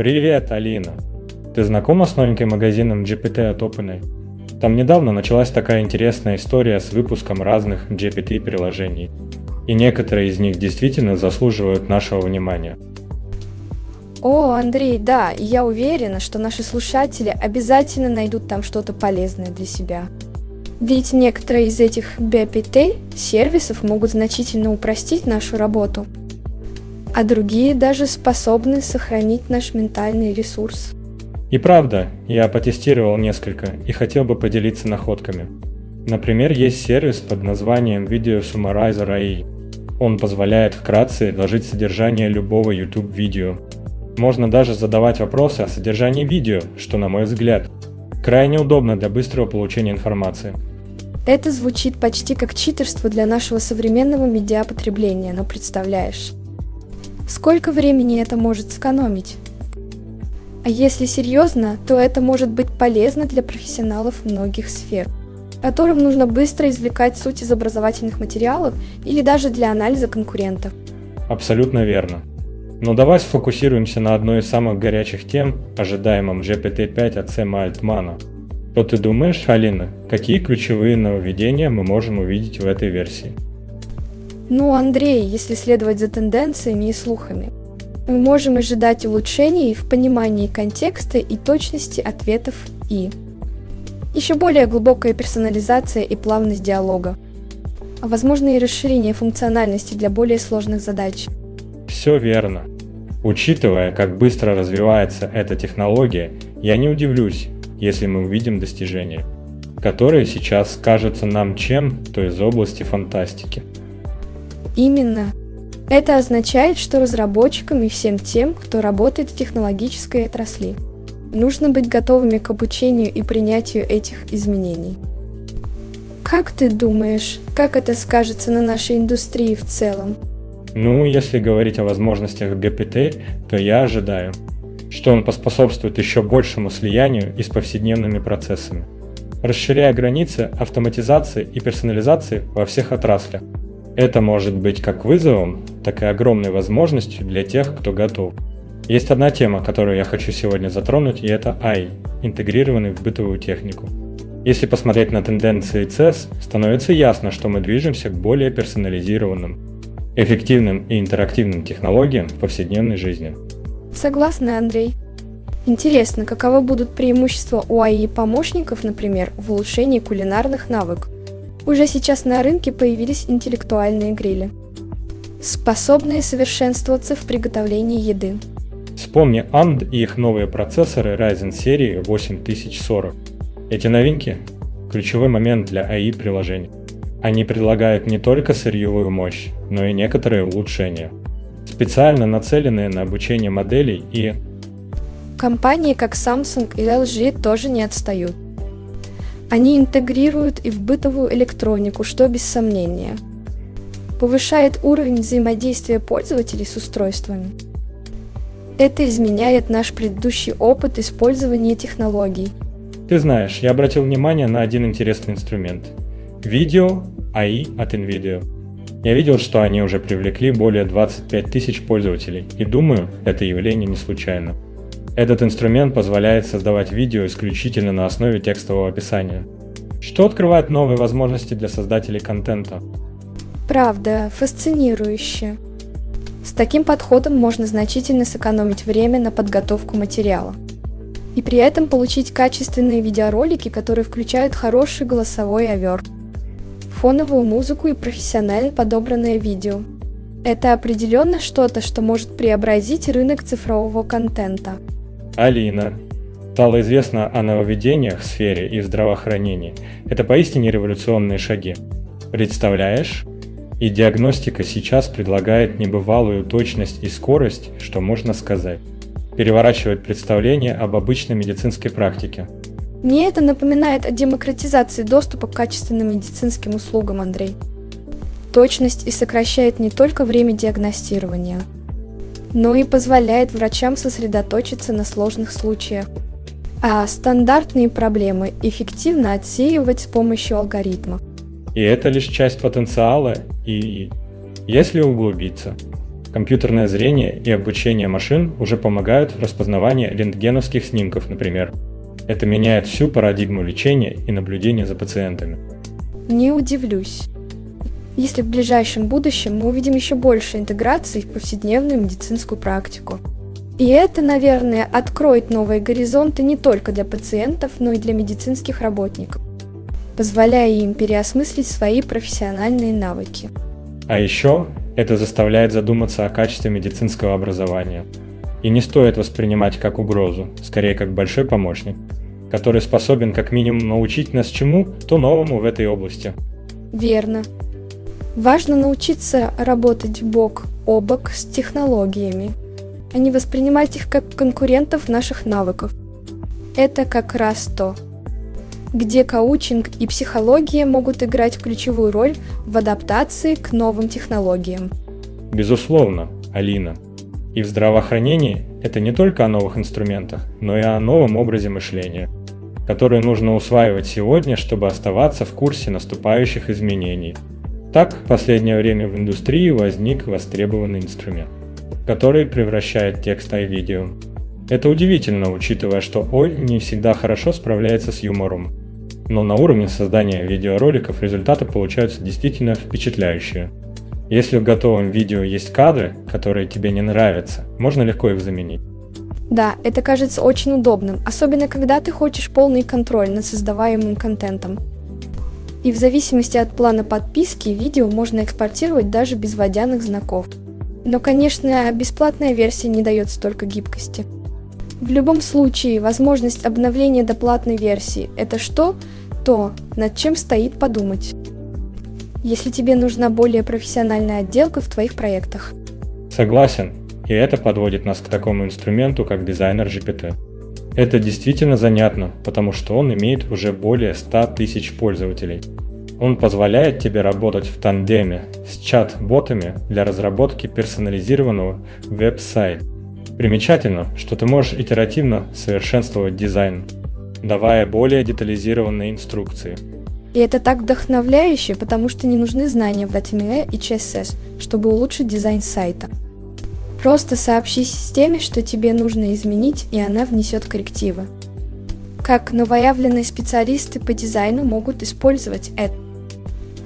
Привет, Алина. Ты знакома с новеньким магазином GPT от OpenAI? Там недавно началась такая интересная история с выпуском разных GPT-приложений. И некоторые из них действительно заслуживают нашего внимания. О, Андрей, да, я уверена, что наши слушатели обязательно найдут там что-то полезное для себя. Ведь некоторые из этих BPT-сервисов могут значительно упростить нашу работу – а другие даже способны сохранить наш ментальный ресурс. И правда, я потестировал несколько и хотел бы поделиться находками. Например, есть сервис под названием Video Summarizer AI. Он позволяет вкратце изложить содержание любого YouTube-видео. Можно даже задавать вопросы о содержании видео, что, на мой взгляд, крайне удобно для быстрого получения информации. Это звучит почти как читерство для нашего современного медиапотребления, но представляешь, Сколько времени это может сэкономить? А если серьезно, то это может быть полезно для профессионалов многих сфер, которым нужно быстро извлекать суть из образовательных материалов или даже для анализа конкурентов. Абсолютно верно. Но давай сфокусируемся на одной из самых горячих тем, ожидаемом GPT-5 от Сэма Альтмана. Что ты думаешь, Алина, какие ключевые нововведения мы можем увидеть в этой версии? Ну, Андрей, если следовать за тенденциями и слухами, мы можем ожидать улучшений в понимании контекста и точности ответов и еще более глубокая персонализация и плавность диалога, а возможно и расширение функциональности для более сложных задач. Все верно. Учитывая, как быстро развивается эта технология, я не удивлюсь, если мы увидим достижения, которые сейчас кажутся нам чем-то из области фантастики. Именно. Это означает, что разработчикам и всем тем, кто работает в технологической отрасли, нужно быть готовыми к обучению и принятию этих изменений. Как ты думаешь, как это скажется на нашей индустрии в целом? Ну, если говорить о возможностях GPT, то я ожидаю, что он поспособствует еще большему слиянию и с повседневными процессами, расширяя границы автоматизации и персонализации во всех отраслях, это может быть как вызовом, так и огромной возможностью для тех, кто готов. Есть одна тема, которую я хочу сегодня затронуть, и это AI, интегрированный в бытовую технику. Если посмотреть на тенденции CES, становится ясно, что мы движемся к более персонализированным, эффективным и интерактивным технологиям в повседневной жизни. Согласна, Андрей. Интересно, каковы будут преимущества у AI-помощников, например, в улучшении кулинарных навыков? Уже сейчас на рынке появились интеллектуальные грили, способные совершенствоваться в приготовлении еды. Вспомни AMD и их новые процессоры Ryzen серии 8040. Эти новинки – ключевой момент для AI-приложений. Они предлагают не только сырьевую мощь, но и некоторые улучшения, специально нацеленные на обучение моделей и... Компании как Samsung и LG тоже не отстают – они интегрируют и в бытовую электронику, что без сомнения повышает уровень взаимодействия пользователей с устройствами. Это изменяет наш предыдущий опыт использования технологий. Ты знаешь, я обратил внимание на один интересный инструмент. Видео AI от NVIDIA. Я видел, что они уже привлекли более 25 тысяч пользователей, и думаю, это явление не случайно. Этот инструмент позволяет создавать видео исключительно на основе текстового описания, что открывает новые возможности для создателей контента. Правда, фасцинирующе. С таким подходом можно значительно сэкономить время на подготовку материала. И при этом получить качественные видеоролики, которые включают хороший голосовой овер, фоновую музыку и профессионально подобранное видео. Это определенно что-то, что может преобразить рынок цифрового контента. Алина. Стало известно о нововведениях в сфере и в здравоохранении. Это поистине революционные шаги. Представляешь? И диагностика сейчас предлагает небывалую точность и скорость, что можно сказать. Переворачивает представление об обычной медицинской практике. Мне это напоминает о демократизации доступа к качественным медицинским услугам, Андрей. Точность и сокращает не только время диагностирования, но и позволяет врачам сосредоточиться на сложных случаях, а стандартные проблемы эффективно отсеивать с помощью алгоритмов. И это лишь часть потенциала, и если углубиться, компьютерное зрение и обучение машин уже помогают в распознавании рентгеновских снимков, например. Это меняет всю парадигму лечения и наблюдения за пациентами. Не удивлюсь, если в ближайшем будущем мы увидим еще больше интеграции в повседневную медицинскую практику. И это, наверное, откроет новые горизонты не только для пациентов, но и для медицинских работников позволяя им переосмыслить свои профессиональные навыки. А еще это заставляет задуматься о качестве медицинского образования. И не стоит воспринимать как угрозу, скорее как большой помощник, который способен как минимум научить нас чему-то новому в этой области. Верно. Важно научиться работать бок о бок с технологиями, а не воспринимать их как конкурентов наших навыков. Это как раз то, где коучинг и психология могут играть ключевую роль в адаптации к новым технологиям. Безусловно, Алина. И в здравоохранении это не только о новых инструментах, но и о новом образе мышления, который нужно усваивать сегодня, чтобы оставаться в курсе наступающих изменений. Так, в последнее время в индустрии возник востребованный инструмент, который превращает текст и видео. Это удивительно, учитывая, что Ой не всегда хорошо справляется с юмором, но на уровне создания видеороликов результаты получаются действительно впечатляющие. Если в готовом видео есть кадры, которые тебе не нравятся, можно легко их заменить. Да, это кажется очень удобным, особенно когда ты хочешь полный контроль над создаваемым контентом. И в зависимости от плана подписки, видео можно экспортировать даже без водяных знаков. Но, конечно, бесплатная версия не дает столько гибкости. В любом случае, возможность обновления до платной версии – это что, то, над чем стоит подумать. Если тебе нужна более профессиональная отделка в твоих проектах. Согласен, и это подводит нас к такому инструменту, как дизайнер GPT. Это действительно занятно, потому что он имеет уже более 100 тысяч пользователей. Он позволяет тебе работать в тандеме с чат-ботами для разработки персонализированного веб-сайта. Примечательно, что ты можешь итеративно совершенствовать дизайн, давая более детализированные инструкции. И это так вдохновляюще, потому что не нужны знания в HTML и CSS, чтобы улучшить дизайн сайта. Просто сообщи системе, что тебе нужно изменить, и она внесет коррективы. Как новоявленные специалисты по дизайну могут использовать это?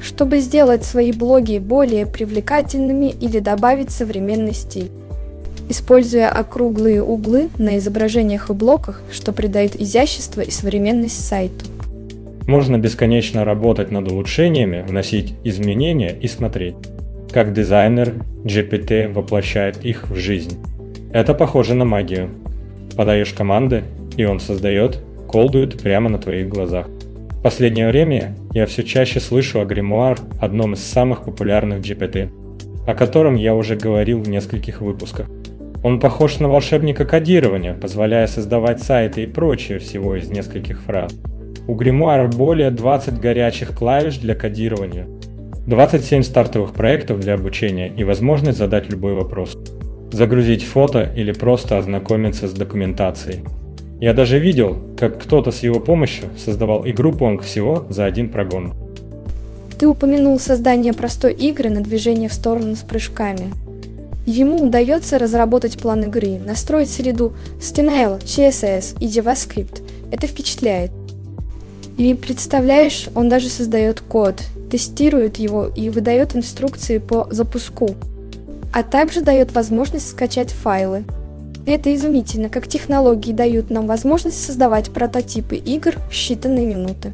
Чтобы сделать свои блоги более привлекательными или добавить современный стиль используя округлые углы на изображениях и блоках, что придает изящество и современность сайту. Можно бесконечно работать над улучшениями, вносить изменения и смотреть, как дизайнер GPT воплощает их в жизнь. Это похоже на магию. Подаешь команды, и он создает, колдует прямо на твоих глазах. В последнее время я все чаще слышу о гримуар, одном из самых популярных GPT, о котором я уже говорил в нескольких выпусках. Он похож на волшебника кодирования, позволяя создавать сайты и прочее всего из нескольких фраз. У гримуара более 20 горячих клавиш для кодирования, 27 стартовых проектов для обучения и возможность задать любой вопрос. Загрузить фото или просто ознакомиться с документацией. Я даже видел, как кто-то с его помощью создавал игру Pong всего за один прогон. Ты упомянул создание простой игры на движение в сторону с прыжками. Ему удается разработать план игры, настроить среду HTML, CSS и JavaScript. Это впечатляет. И представляешь, он даже создает код, тестирует его и выдает инструкции по запуску, а также дает возможность скачать файлы. Это изумительно, как технологии дают нам возможность создавать прототипы игр в считанные минуты.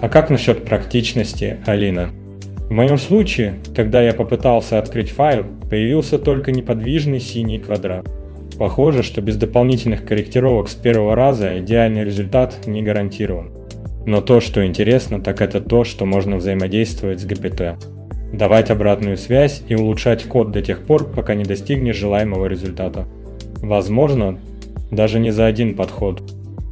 А как насчет практичности, Алина? В моем случае, когда я попытался открыть файл, появился только неподвижный синий квадрат. Похоже, что без дополнительных корректировок с первого раза идеальный результат не гарантирован. Но то, что интересно, так это то, что можно взаимодействовать с GPT. давать обратную связь и улучшать код до тех пор, пока не достигнешь желаемого результата. Возможно, даже не за один подход.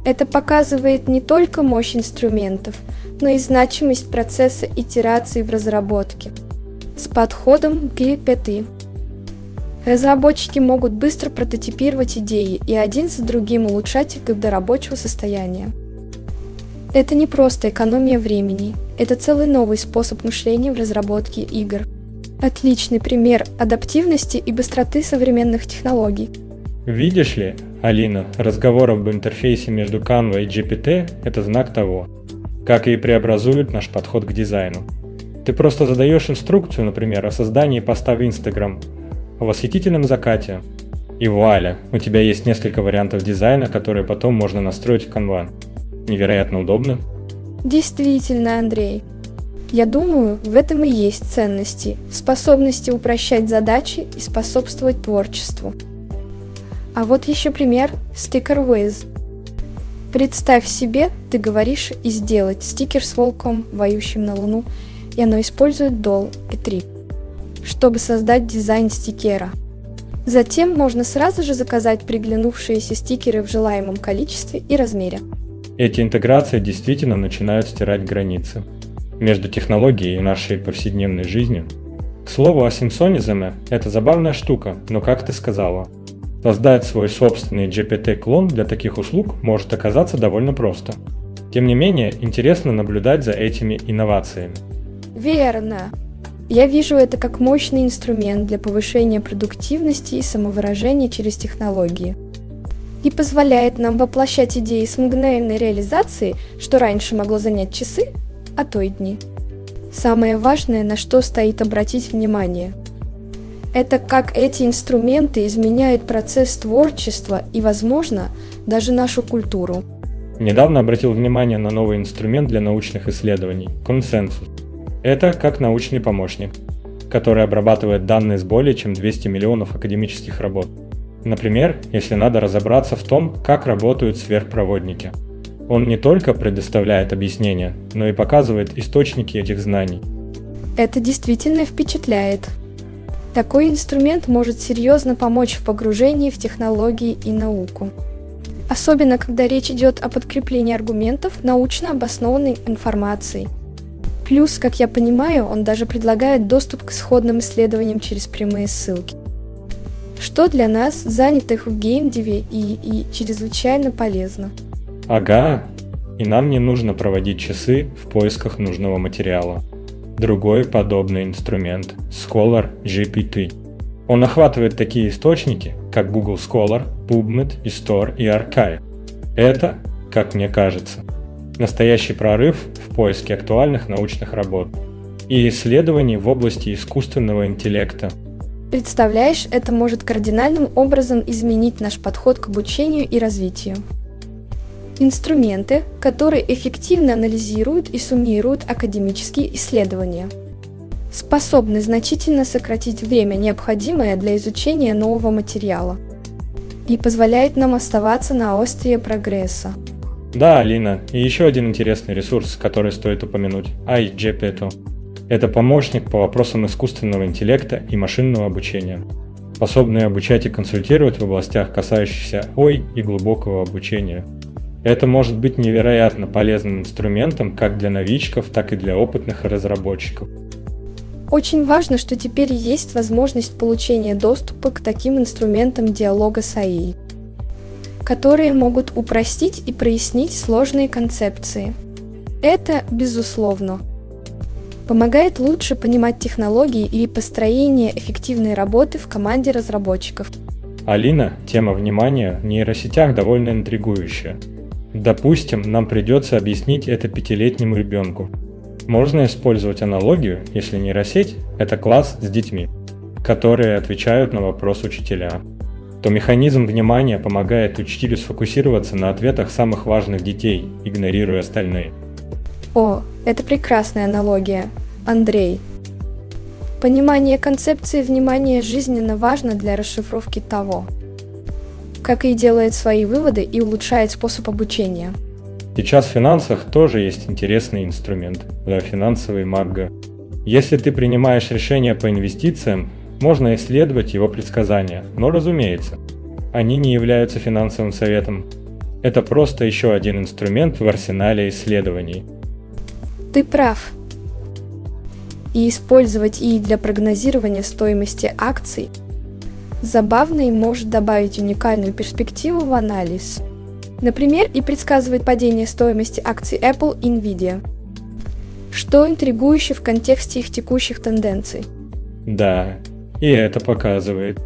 Это показывает не только мощь инструментов, но и значимость процесса итерации в разработке. С подходом GPT разработчики могут быстро прототипировать идеи и один за другим улучшать их до рабочего состояния. Это не просто экономия времени, это целый новый способ мышления в разработке игр. Отличный пример адаптивности и быстроты современных технологий. Видишь ли, Алина, разговор об интерфейсе между Canva и GPT – это знак того, как и преобразует наш подход к дизайну. Ты просто задаешь инструкцию, например, о создании поста в Instagram, о восхитительном закате, и вуаля, у тебя есть несколько вариантов дизайна, которые потом можно настроить в Canva невероятно удобно. Действительно, Андрей. Я думаю, в этом и есть ценности, способности упрощать задачи и способствовать творчеству. А вот еще пример Sticker Wiz. Представь себе, ты говоришь и сделать стикер с волком, воющим на Луну, и оно использует DOL и 3, чтобы создать дизайн стикера. Затем можно сразу же заказать приглянувшиеся стикеры в желаемом количестве и размере. Эти интеграции действительно начинают стирать границы между технологией и нашей повседневной жизнью. К слову, асинхронизм – это забавная штука, но как ты сказала, создать свой собственный GPT-клон для таких услуг может оказаться довольно просто. Тем не менее, интересно наблюдать за этими инновациями. Верно. Я вижу это как мощный инструмент для повышения продуктивности и самовыражения через технологии – и позволяет нам воплощать идеи с мгновенной реализацией, что раньше могло занять часы, а то и дни. Самое важное, на что стоит обратить внимание, это как эти инструменты изменяют процесс творчества и, возможно, даже нашу культуру. Недавно обратил внимание на новый инструмент для научных исследований – консенсус. Это как научный помощник, который обрабатывает данные с более чем 200 миллионов академических работ – Например, если надо разобраться в том, как работают сверхпроводники. Он не только предоставляет объяснения, но и показывает источники этих знаний. Это действительно впечатляет. Такой инструмент может серьезно помочь в погружении в технологии и науку. Особенно, когда речь идет о подкреплении аргументов научно обоснованной информацией. Плюс, как я понимаю, он даже предлагает доступ к исходным исследованиям через прямые ссылки что для нас, занятых в геймдеве, и, и чрезвычайно полезно. Ага, и нам не нужно проводить часы в поисках нужного материала. Другой подобный инструмент – Scholar GPT. Он охватывает такие источники, как Google Scholar, PubMed, eStore и Archive. Это, как мне кажется, настоящий прорыв в поиске актуальных научных работ и исследований в области искусственного интеллекта – Представляешь, это может кардинальным образом изменить наш подход к обучению и развитию. Инструменты, которые эффективно анализируют и суммируют академические исследования, способны значительно сократить время, необходимое для изучения нового материала, и позволяет нам оставаться на острие прогресса. Да, Алина, и еще один интересный ресурс, который стоит упомянуть – iGPT. Это помощник по вопросам искусственного интеллекта и машинного обучения, способный обучать и консультировать в областях, касающихся ой и глубокого обучения. Это может быть невероятно полезным инструментом как для новичков, так и для опытных разработчиков. Очень важно, что теперь есть возможность получения доступа к таким инструментам диалога с АИ, которые могут упростить и прояснить сложные концепции. Это, безусловно, помогает лучше понимать технологии и построение эффективной работы в команде разработчиков. Алина, тема внимания в нейросетях довольно интригующая. Допустим, нам придется объяснить это пятилетнему ребенку. Можно использовать аналогию, если нейросеть – это класс с детьми, которые отвечают на вопрос учителя то механизм внимания помогает учителю сфокусироваться на ответах самых важных детей, игнорируя остальные. О, это прекрасная аналогия. Андрей. Понимание концепции внимания жизненно важно для расшифровки того, как и делает свои выводы и улучшает способ обучения. Сейчас в финансах тоже есть интересный инструмент, да, финансовый магга. Если ты принимаешь решение по инвестициям, можно исследовать его предсказания, но разумеется, они не являются финансовым советом. Это просто еще один инструмент в арсенале исследований. Ты прав. И использовать и для прогнозирования стоимости акций забавно и может добавить уникальную перспективу в анализ. Например, и предсказывает падение стоимости акций Apple и Nvidia – что интригующе в контексте их текущих тенденций. Да, и это показывает,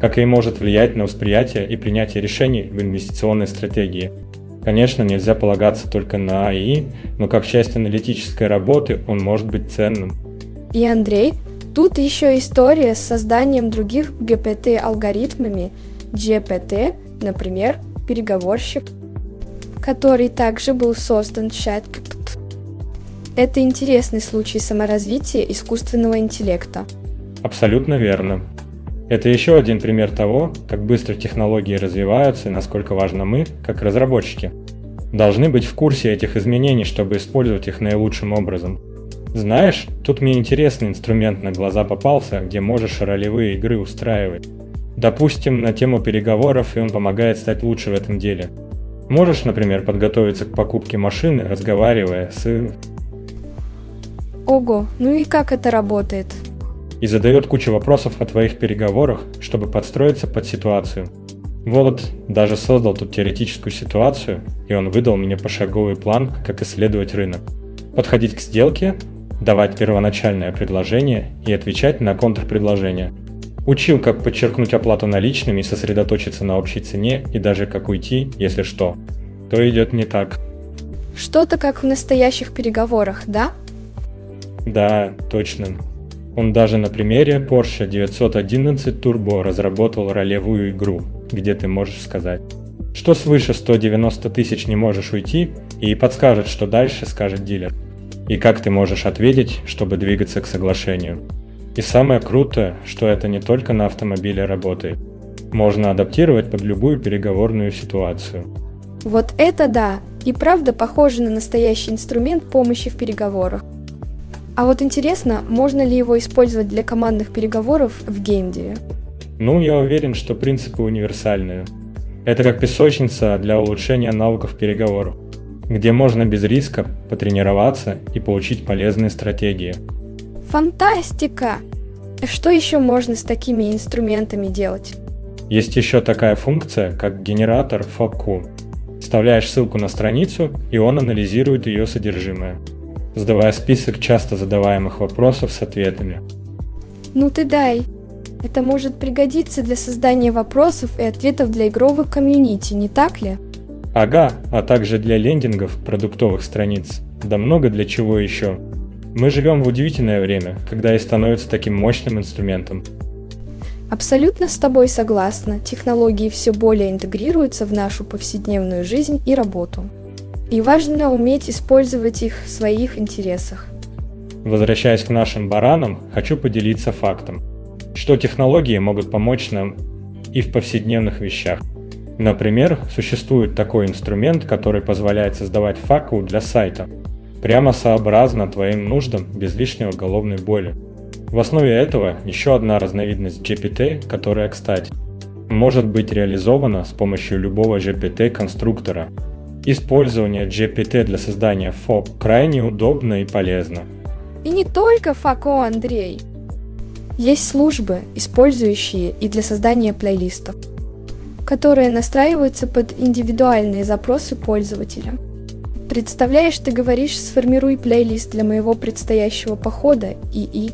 как и может влиять на восприятие и принятие решений в инвестиционной стратегии. Конечно, нельзя полагаться только на АИ, но как часть аналитической работы он может быть ценным. И Андрей, тут еще история с созданием других GPT-алгоритмами, GPT, например, переговорщик, который также был создан чат это интересный случай саморазвития искусственного интеллекта. Абсолютно верно. Это еще один пример того, как быстро технологии развиваются и насколько важно мы, как разработчики. Должны быть в курсе этих изменений, чтобы использовать их наилучшим образом. Знаешь, тут мне интересный инструмент на глаза попался, где можешь ролевые игры устраивать. Допустим, на тему переговоров, и он помогает стать лучше в этом деле. Можешь, например, подготовиться к покупке машины, разговаривая с Ого, ну и как это работает? И задает кучу вопросов о твоих переговорах, чтобы подстроиться под ситуацию. Вот, даже создал тут теоретическую ситуацию, и он выдал мне пошаговый план, как исследовать рынок. Подходить к сделке, давать первоначальное предложение и отвечать на контрпредложение. Учил, как подчеркнуть оплату наличными и сосредоточиться на общей цене, и даже как уйти, если что. То идет не так. Что-то как в настоящих переговорах, да? Да, точно. Он даже на примере Porsche 911 Turbo разработал ролевую игру, где ты можешь сказать, что свыше 190 тысяч не можешь уйти, и подскажет, что дальше скажет дилер. И как ты можешь ответить, чтобы двигаться к соглашению. И самое крутое, что это не только на автомобиле работает. Можно адаптировать под любую переговорную ситуацию. Вот это да! И правда похоже на настоящий инструмент помощи в переговорах. А вот интересно, можно ли его использовать для командных переговоров в геймдеве? Ну, я уверен, что принципы универсальные. Это как песочница для улучшения навыков переговоров, где можно без риска потренироваться и получить полезные стратегии. Фантастика! Что еще можно с такими инструментами делать? Есть еще такая функция, как генератор FAQ. Вставляешь ссылку на страницу, и он анализирует ее содержимое задавая список часто задаваемых вопросов с ответами. Ну ты дай. Это может пригодиться для создания вопросов и ответов для игровых комьюнити, не так ли? Ага, а также для лендингов продуктовых страниц. Да много для чего еще. Мы живем в удивительное время, когда и становится таким мощным инструментом. Абсолютно с тобой согласна. Технологии все более интегрируются в нашу повседневную жизнь и работу. И важно уметь использовать их в своих интересах. Возвращаясь к нашим баранам, хочу поделиться фактом, что технологии могут помочь нам и в повседневных вещах. Например, существует такой инструмент, который позволяет создавать факу для сайта, прямо сообразно твоим нуждам, без лишнего головной боли. В основе этого еще одна разновидность GPT, которая, кстати, может быть реализована с помощью любого GPT-конструктора, Использование GPT для создания FOB крайне удобно и полезно. И не только ФАКО, Андрей. Есть службы, использующие и для создания плейлистов, которые настраиваются под индивидуальные запросы пользователя. Представляешь, ты говоришь, сформируй плейлист для моего предстоящего похода и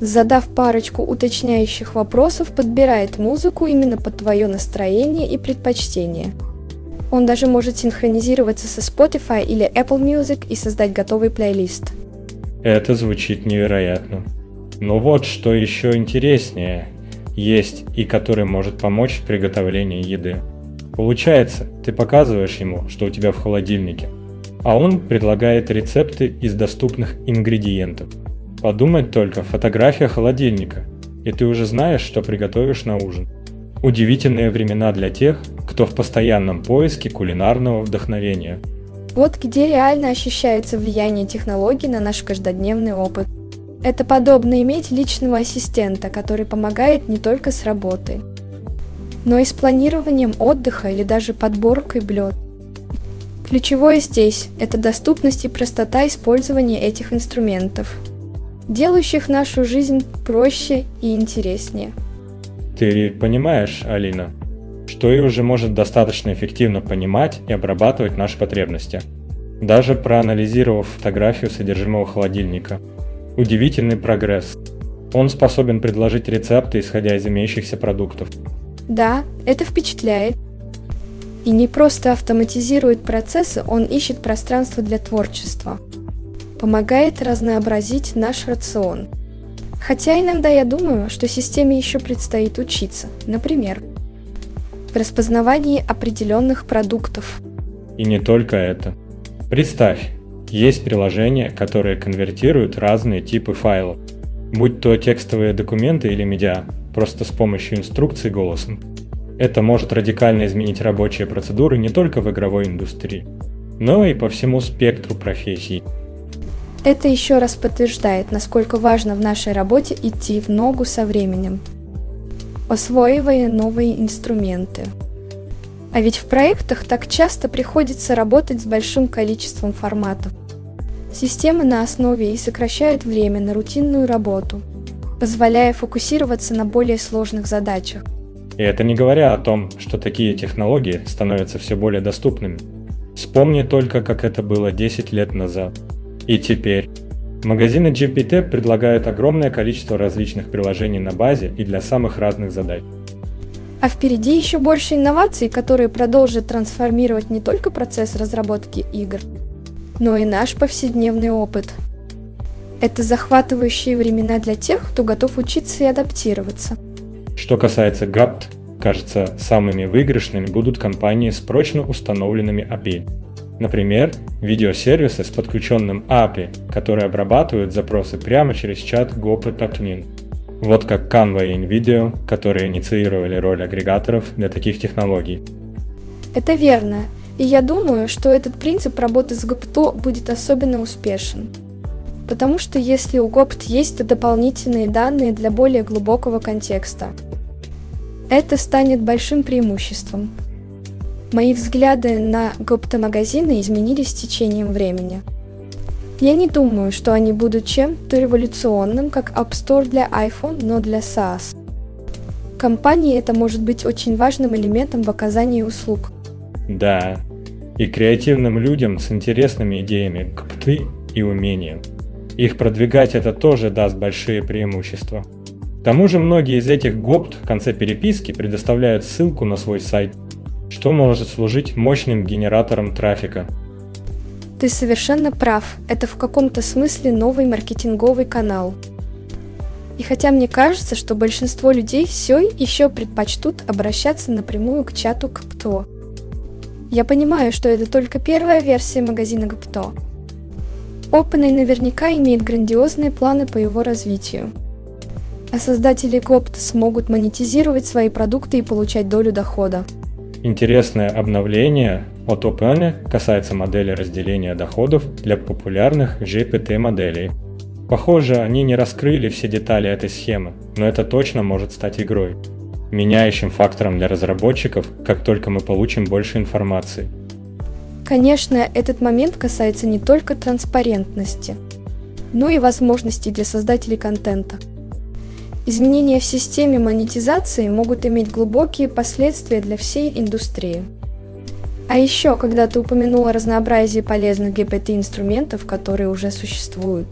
Задав парочку уточняющих вопросов, подбирает музыку именно под твое настроение и предпочтение – он даже может синхронизироваться со Spotify или Apple Music и создать готовый плейлист. Это звучит невероятно. Но вот что еще интереснее есть и который может помочь в приготовлении еды. Получается, ты показываешь ему, что у тебя в холодильнике, а он предлагает рецепты из доступных ингредиентов. Подумать только, фотография холодильника, и ты уже знаешь, что приготовишь на ужин. Удивительные времена для тех, кто в постоянном поиске кулинарного вдохновения. Вот где реально ощущается влияние технологий на наш каждодневный опыт. Это подобно иметь личного ассистента, который помогает не только с работой, но и с планированием отдыха или даже подборкой блюд. Ключевое здесь – это доступность и простота использования этих инструментов, делающих нашу жизнь проще и интереснее. Ты понимаешь, Алина, что и уже может достаточно эффективно понимать и обрабатывать наши потребности. Даже проанализировав фотографию содержимого холодильника. Удивительный прогресс. Он способен предложить рецепты, исходя из имеющихся продуктов. Да, это впечатляет. И не просто автоматизирует процессы, он ищет пространство для творчества. Помогает разнообразить наш рацион. Хотя иногда я думаю, что системе еще предстоит учиться. Например, в распознавании определенных продуктов. И не только это. Представь, есть приложения, которые конвертируют разные типы файлов, будь то текстовые документы или медиа, просто с помощью инструкций голосом. Это может радикально изменить рабочие процедуры не только в игровой индустрии, но и по всему спектру профессий. Это еще раз подтверждает, насколько важно в нашей работе идти в ногу со временем, освоивая новые инструменты. А ведь в проектах так часто приходится работать с большим количеством форматов. Системы на основе и сокращают время на рутинную работу, позволяя фокусироваться на более сложных задачах. И это не говоря о том, что такие технологии становятся все более доступными. Вспомни только, как это было 10 лет назад. И теперь. Магазины GPT предлагают огромное количество различных приложений на базе и для самых разных задач. А впереди еще больше инноваций, которые продолжат трансформировать не только процесс разработки игр, но и наш повседневный опыт. Это захватывающие времена для тех, кто готов учиться и адаптироваться. Что касается GAPT, кажется, самыми выигрышными будут компании с прочно установленными API. Например, видеосервисы с подключенным API, которые обрабатывают запросы прямо через чат GoPro Вот как Canva и NVIDIA, которые инициировали роль агрегаторов для таких технологий. Это верно. И я думаю, что этот принцип работы с GoPto будет особенно успешен. Потому что если у GoPT есть дополнительные данные для более глубокого контекста, это станет большим преимуществом. Мои взгляды на гопто-магазины изменились с течением времени. Я не думаю, что они будут чем-то революционным, как App Store для iPhone, но для SaaS. Компании это может быть очень важным элементом в оказании услуг. Да, и креативным людям с интересными идеями гопты и умением. Их продвигать это тоже даст большие преимущества. К тому же многие из этих гопт в конце переписки предоставляют ссылку на свой сайт – что может служить мощным генератором трафика. Ты совершенно прав, это в каком-то смысле новый маркетинговый канал. И хотя мне кажется, что большинство людей все еще предпочтут обращаться напрямую к чату КПТО. Я понимаю, что это только первая версия магазина КПТО. OpenAI наверняка имеет грандиозные планы по его развитию. А создатели КОПТ смогут монетизировать свои продукты и получать долю дохода. Интересное обновление от OpenAI касается модели разделения доходов для популярных GPT-моделей. Похоже, они не раскрыли все детали этой схемы, но это точно может стать игрой, меняющим фактором для разработчиков, как только мы получим больше информации. Конечно, этот момент касается не только транспарентности, но и возможностей для создателей контента – Изменения в системе монетизации могут иметь глубокие последствия для всей индустрии. А еще, когда ты упомянула разнообразие полезных GPT-инструментов, которые уже существуют.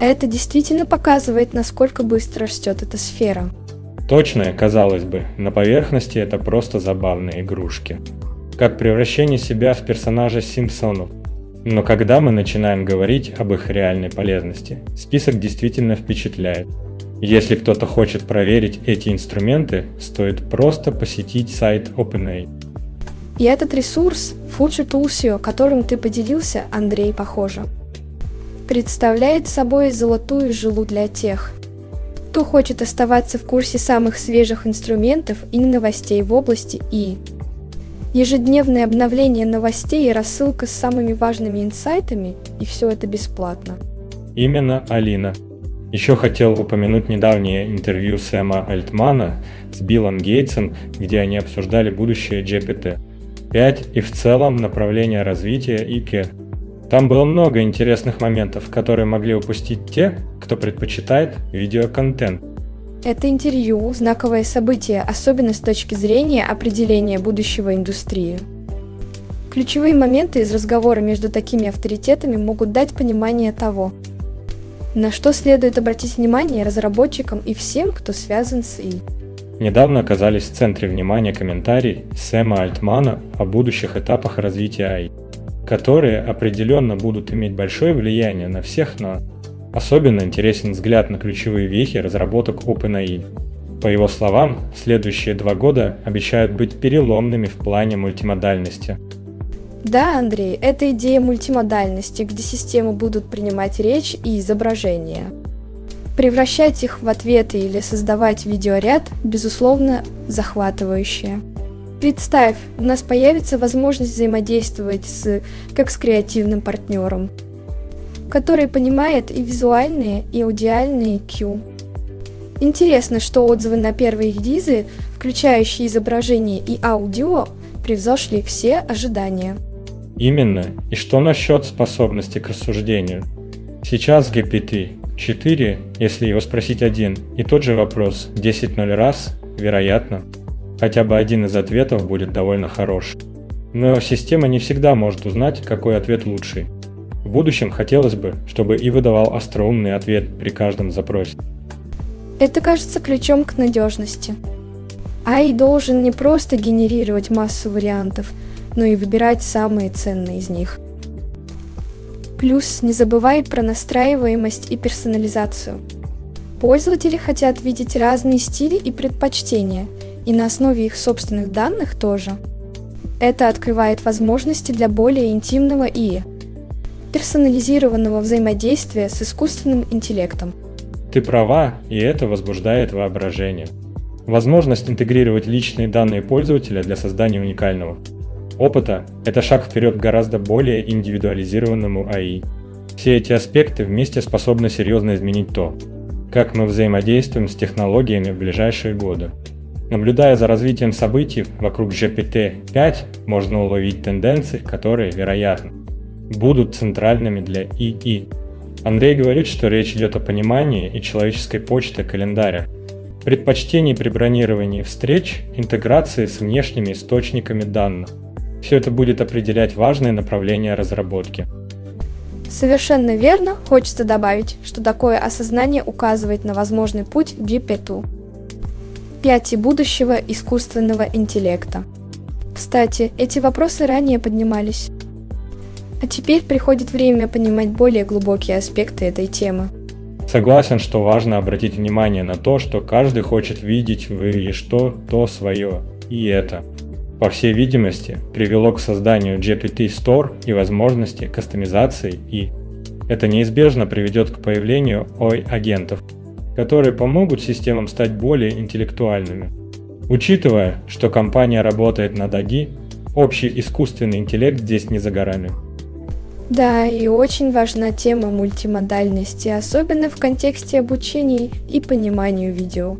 Это действительно показывает, насколько быстро растет эта сфера. Точно, казалось бы, на поверхности это просто забавные игрушки. Как превращение себя в персонажа Симпсонов. Но когда мы начинаем говорить об их реальной полезности, список действительно впечатляет. Если кто-то хочет проверить эти инструменты, стоит просто посетить сайт OpenAI. И этот ресурс, Future Toolsio, которым ты поделился, Андрей, похоже, представляет собой золотую жилу для тех, кто хочет оставаться в курсе самых свежих инструментов и новостей в области И. Ежедневное обновление новостей и рассылка с самыми важными инсайтами, и все это бесплатно. Именно Алина. Еще хотел упомянуть недавнее интервью Сэма Альтмана с Биллом Гейтсом, где они обсуждали будущее GPT. 5 и в целом направление развития ИК. Там было много интересных моментов, которые могли упустить те, кто предпочитает видеоконтент. Это интервью – знаковое событие, особенно с точки зрения определения будущего индустрии. Ключевые моменты из разговора между такими авторитетами могут дать понимание того, на что следует обратить внимание разработчикам и всем, кто связан с ИИ. Недавно оказались в центре внимания комментарий Сэма Альтмана о будущих этапах развития AI, которые определенно будут иметь большое влияние на всех нас. Особенно интересен взгляд на ключевые вехи разработок OpenAI. По его словам, следующие два года обещают быть переломными в плане мультимодальности. Да, Андрей, это идея мультимодальности, где системы будут принимать речь и изображение. Превращать их в ответы или создавать видеоряд, безусловно, захватывающее. Представь, у нас появится возможность взаимодействовать с, как с креативным партнером – который понимает и визуальные, и аудиальные Q. Интересно, что отзывы на первые релизы, включающие изображение и аудио, превзошли все ожидания. Именно. И что насчет способности к рассуждению? Сейчас GPT 4, если его спросить один, и тот же вопрос 10-0 раз, вероятно, хотя бы один из ответов будет довольно хорош. Но система не всегда может узнать, какой ответ лучший. В будущем хотелось бы, чтобы и выдавал остроумный ответ при каждом запросе. Это кажется ключом к надежности. AI должен не просто генерировать массу вариантов, но и выбирать самые ценные из них. Плюс не забывай про настраиваемость и персонализацию. Пользователи хотят видеть разные стили и предпочтения, и на основе их собственных данных тоже. Это открывает возможности для более интимного ИИ – персонализированного взаимодействия с искусственным интеллектом. Ты права, и это возбуждает воображение. Возможность интегрировать личные данные пользователя для создания уникального опыта – это шаг вперед к гораздо более индивидуализированному АИ. Все эти аспекты вместе способны серьезно изменить то, как мы взаимодействуем с технологиями в ближайшие годы. Наблюдая за развитием событий вокруг GPT-5, можно уловить тенденции, которые, вероятно, будут центральными для ИИ. Андрей говорит, что речь идет о понимании и человеческой почты календаря, предпочтении при бронировании встреч, интеграции с внешними источниками данных. Все это будет определять важные направления разработки. Совершенно верно, хочется добавить, что такое осознание указывает на возможный путь к GPT, пяти будущего искусственного интеллекта. Кстати, эти вопросы ранее поднимались. А теперь приходит время понимать более глубокие аспекты этой темы. Согласен, что важно обратить внимание на то, что каждый хочет видеть в или что то свое. И это, по всей видимости, привело к созданию GPT Store и возможности кастомизации и это неизбежно приведет к появлению OI-агентов, которые помогут системам стать более интеллектуальными. Учитывая, что компания работает над AGI, общий искусственный интеллект здесь не за горами. Да, и очень важна тема мультимодальности, особенно в контексте обучения и понимания видео.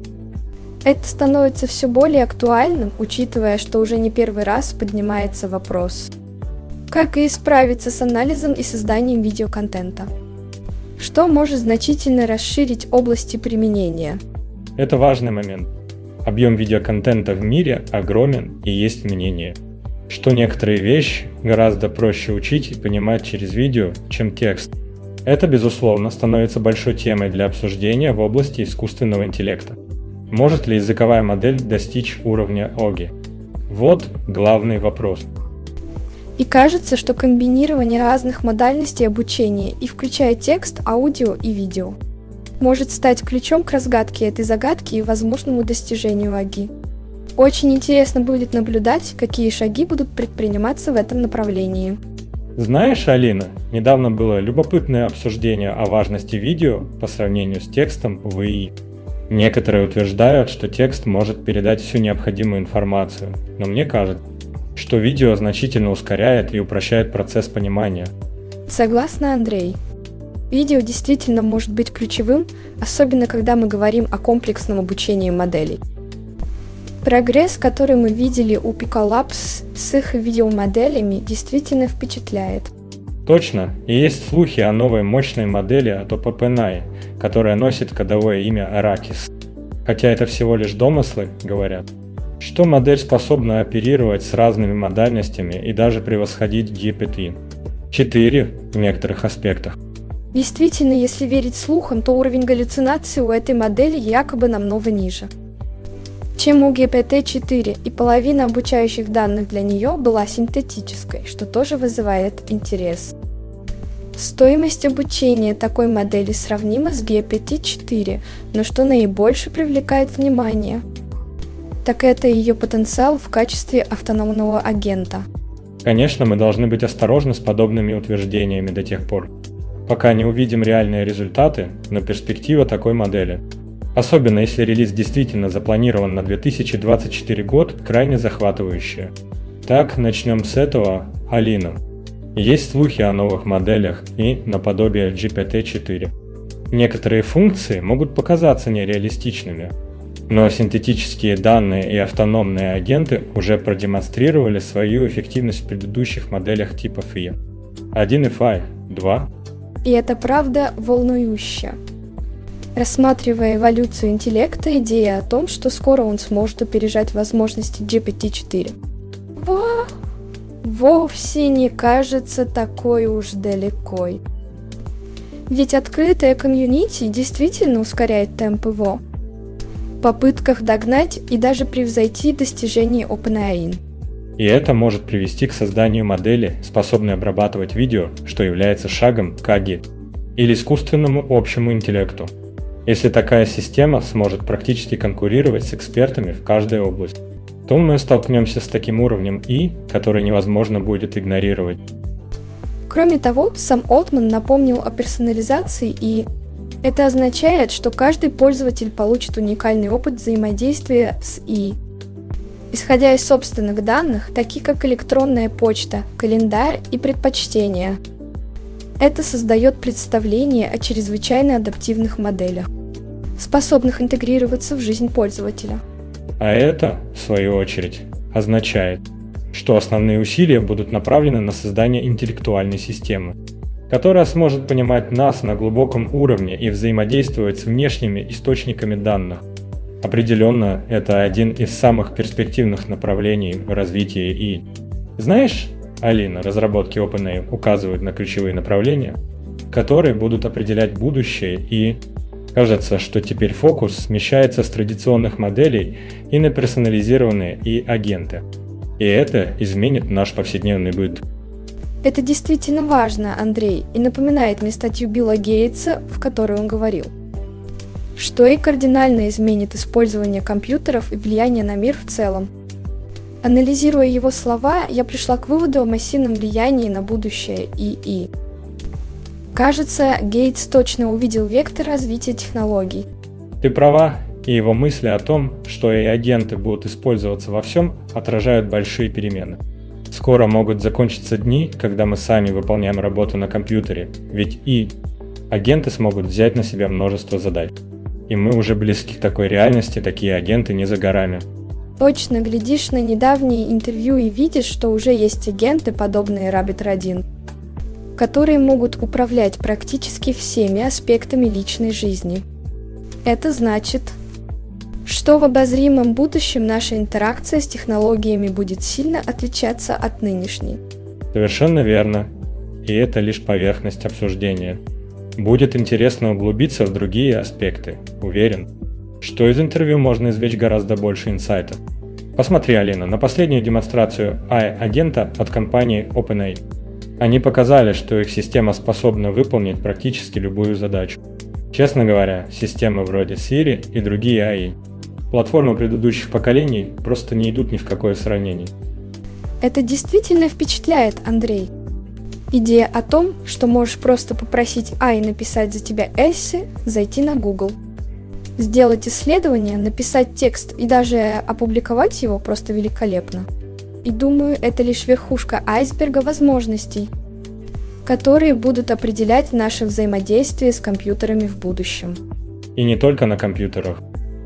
Это становится все более актуальным, учитывая, что уже не первый раз поднимается вопрос. Как и справиться с анализом и созданием видеоконтента? Что может значительно расширить области применения? Это важный момент. Объем видеоконтента в мире огромен и есть мнение – что некоторые вещи гораздо проще учить и понимать через видео, чем текст. Это, безусловно, становится большой темой для обсуждения в области искусственного интеллекта. Может ли языковая модель достичь уровня ОГИ? Вот главный вопрос. И кажется, что комбинирование разных модальностей обучения и включая текст, аудио и видео может стать ключом к разгадке этой загадки и возможному достижению АГИ. Очень интересно будет наблюдать, какие шаги будут предприниматься в этом направлении. Знаешь, Алина, недавно было любопытное обсуждение о важности видео по сравнению с текстом в ИИ. Некоторые утверждают, что текст может передать всю необходимую информацию, но мне кажется, что видео значительно ускоряет и упрощает процесс понимания. Согласна, Андрей. Видео действительно может быть ключевым, особенно когда мы говорим о комплексном обучении моделей. Прогресс, который мы видели у Picolabs с их видеомоделями, действительно впечатляет. Точно, и есть слухи о новой мощной модели от OpenAI, которая носит кодовое имя Arrakis. Хотя это всего лишь домыслы, говорят, что модель способна оперировать с разными модальностями и даже превосходить GPT. 4 в некоторых аспектах. Действительно, если верить слухам, то уровень галлюцинации у этой модели якобы намного ниже чем у GPT-4, и половина обучающих данных для нее была синтетической, что тоже вызывает интерес. Стоимость обучения такой модели сравнима с GPT-4, но что наибольше привлекает внимание, так это ее потенциал в качестве автономного агента. Конечно, мы должны быть осторожны с подобными утверждениями до тех пор, пока не увидим реальные результаты, но перспектива такой модели Особенно если релиз действительно запланирован на 2024 год, крайне захватывающая. Так, начнем с этого. Алина. Есть слухи о новых моделях и наподобие GPT-4. Некоторые функции могут показаться нереалистичными, но синтетические данные и автономные агенты уже продемонстрировали свою эффективность в предыдущих моделях типа FI. 1.5, 2. И это правда волнующе. Рассматривая эволюцию интеллекта, идея о том, что скоро он сможет опережать возможности GPT-4. Во... Вовсе не кажется такой уж далекой. Ведь открытая комьюнити действительно ускоряет темп его в попытках догнать и даже превзойти достижения OpenAI. И это может привести к созданию модели, способной обрабатывать видео, что является шагом к AGI, или искусственному общему интеллекту, если такая система сможет практически конкурировать с экспертами в каждой области, то мы столкнемся с таким уровнем И, который невозможно будет игнорировать. Кроме того, сам Олтман напомнил о персонализации и это означает, что каждый пользователь получит уникальный опыт взаимодействия с И. Исходя из собственных данных, такие как электронная почта, календарь и предпочтения. Это создает представление о чрезвычайно адаптивных моделях способных интегрироваться в жизнь пользователя. А это, в свою очередь, означает, что основные усилия будут направлены на создание интеллектуальной системы, которая сможет понимать нас на глубоком уровне и взаимодействовать с внешними источниками данных. Определенно, это один из самых перспективных направлений в развитии И. Знаешь, Алина, разработки OpenAI указывают на ключевые направления, которые будут определять будущее и Кажется, что теперь фокус смещается с традиционных моделей и на персонализированные и агенты. И это изменит наш повседневный быт. Это действительно важно, Андрей, и напоминает мне статью Билла Гейтса, в которой он говорил, что и кардинально изменит использование компьютеров и влияние на мир в целом. Анализируя его слова, я пришла к выводу о массивном влиянии на будущее ИИ. Кажется, Гейтс точно увидел вектор развития технологий. Ты права, и его мысли о том, что и агенты будут использоваться во всем, отражают большие перемены. Скоро могут закончиться дни, когда мы сами выполняем работу на компьютере, ведь и агенты смогут взять на себя множество задач. И мы уже близки к такой реальности, такие агенты не за горами. Точно глядишь на недавние интервью и видишь, что уже есть агенты, подобные Rabbit 1 которые могут управлять практически всеми аспектами личной жизни. Это значит, что в обозримом будущем наша интеракция с технологиями будет сильно отличаться от нынешней. Совершенно верно. И это лишь поверхность обсуждения. Будет интересно углубиться в другие аспекты, уверен, что из интервью можно извлечь гораздо больше инсайтов. Посмотри, Алина, на последнюю демонстрацию AI-агента от компании OpenAI. Они показали, что их система способна выполнить практически любую задачу. Честно говоря, системы вроде Siri и другие AI, платформы предыдущих поколений просто не идут ни в какое сравнение. Это действительно впечатляет, Андрей. Идея о том, что можешь просто попросить AI написать за тебя эссе, зайти на Google. Сделать исследование, написать текст и даже опубликовать его просто великолепно. И думаю, это лишь верхушка айсберга возможностей, которые будут определять наше взаимодействие с компьютерами в будущем. И не только на компьютерах.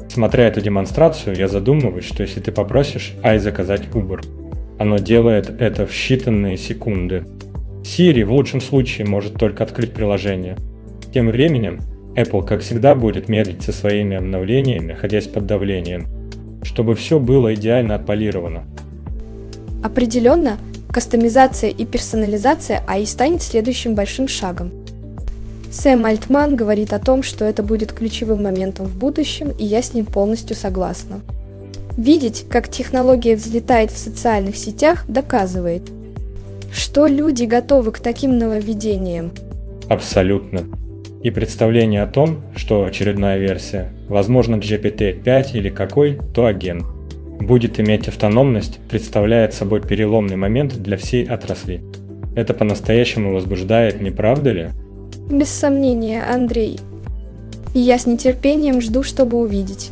Смотря эту демонстрацию, я задумываюсь, что если ты попросишь Ай заказать Uber, оно делает это в считанные секунды. Siri в лучшем случае может только открыть приложение. Тем временем Apple, как всегда, будет медлить со своими обновлениями, находясь под давлением, чтобы все было идеально отполировано. Определенно, кастомизация и персонализация AI станет следующим большим шагом. Сэм Альтман говорит о том, что это будет ключевым моментом в будущем, и я с ним полностью согласна. Видеть, как технология взлетает в социальных сетях, доказывает, что люди готовы к таким нововведениям. Абсолютно. И представление о том, что очередная версия, возможно GPT-5 или какой, то агент, будет иметь автономность, представляет собой переломный момент для всей отрасли. Это по-настоящему возбуждает, не правда ли? Без сомнения, Андрей. Я с нетерпением жду, чтобы увидеть,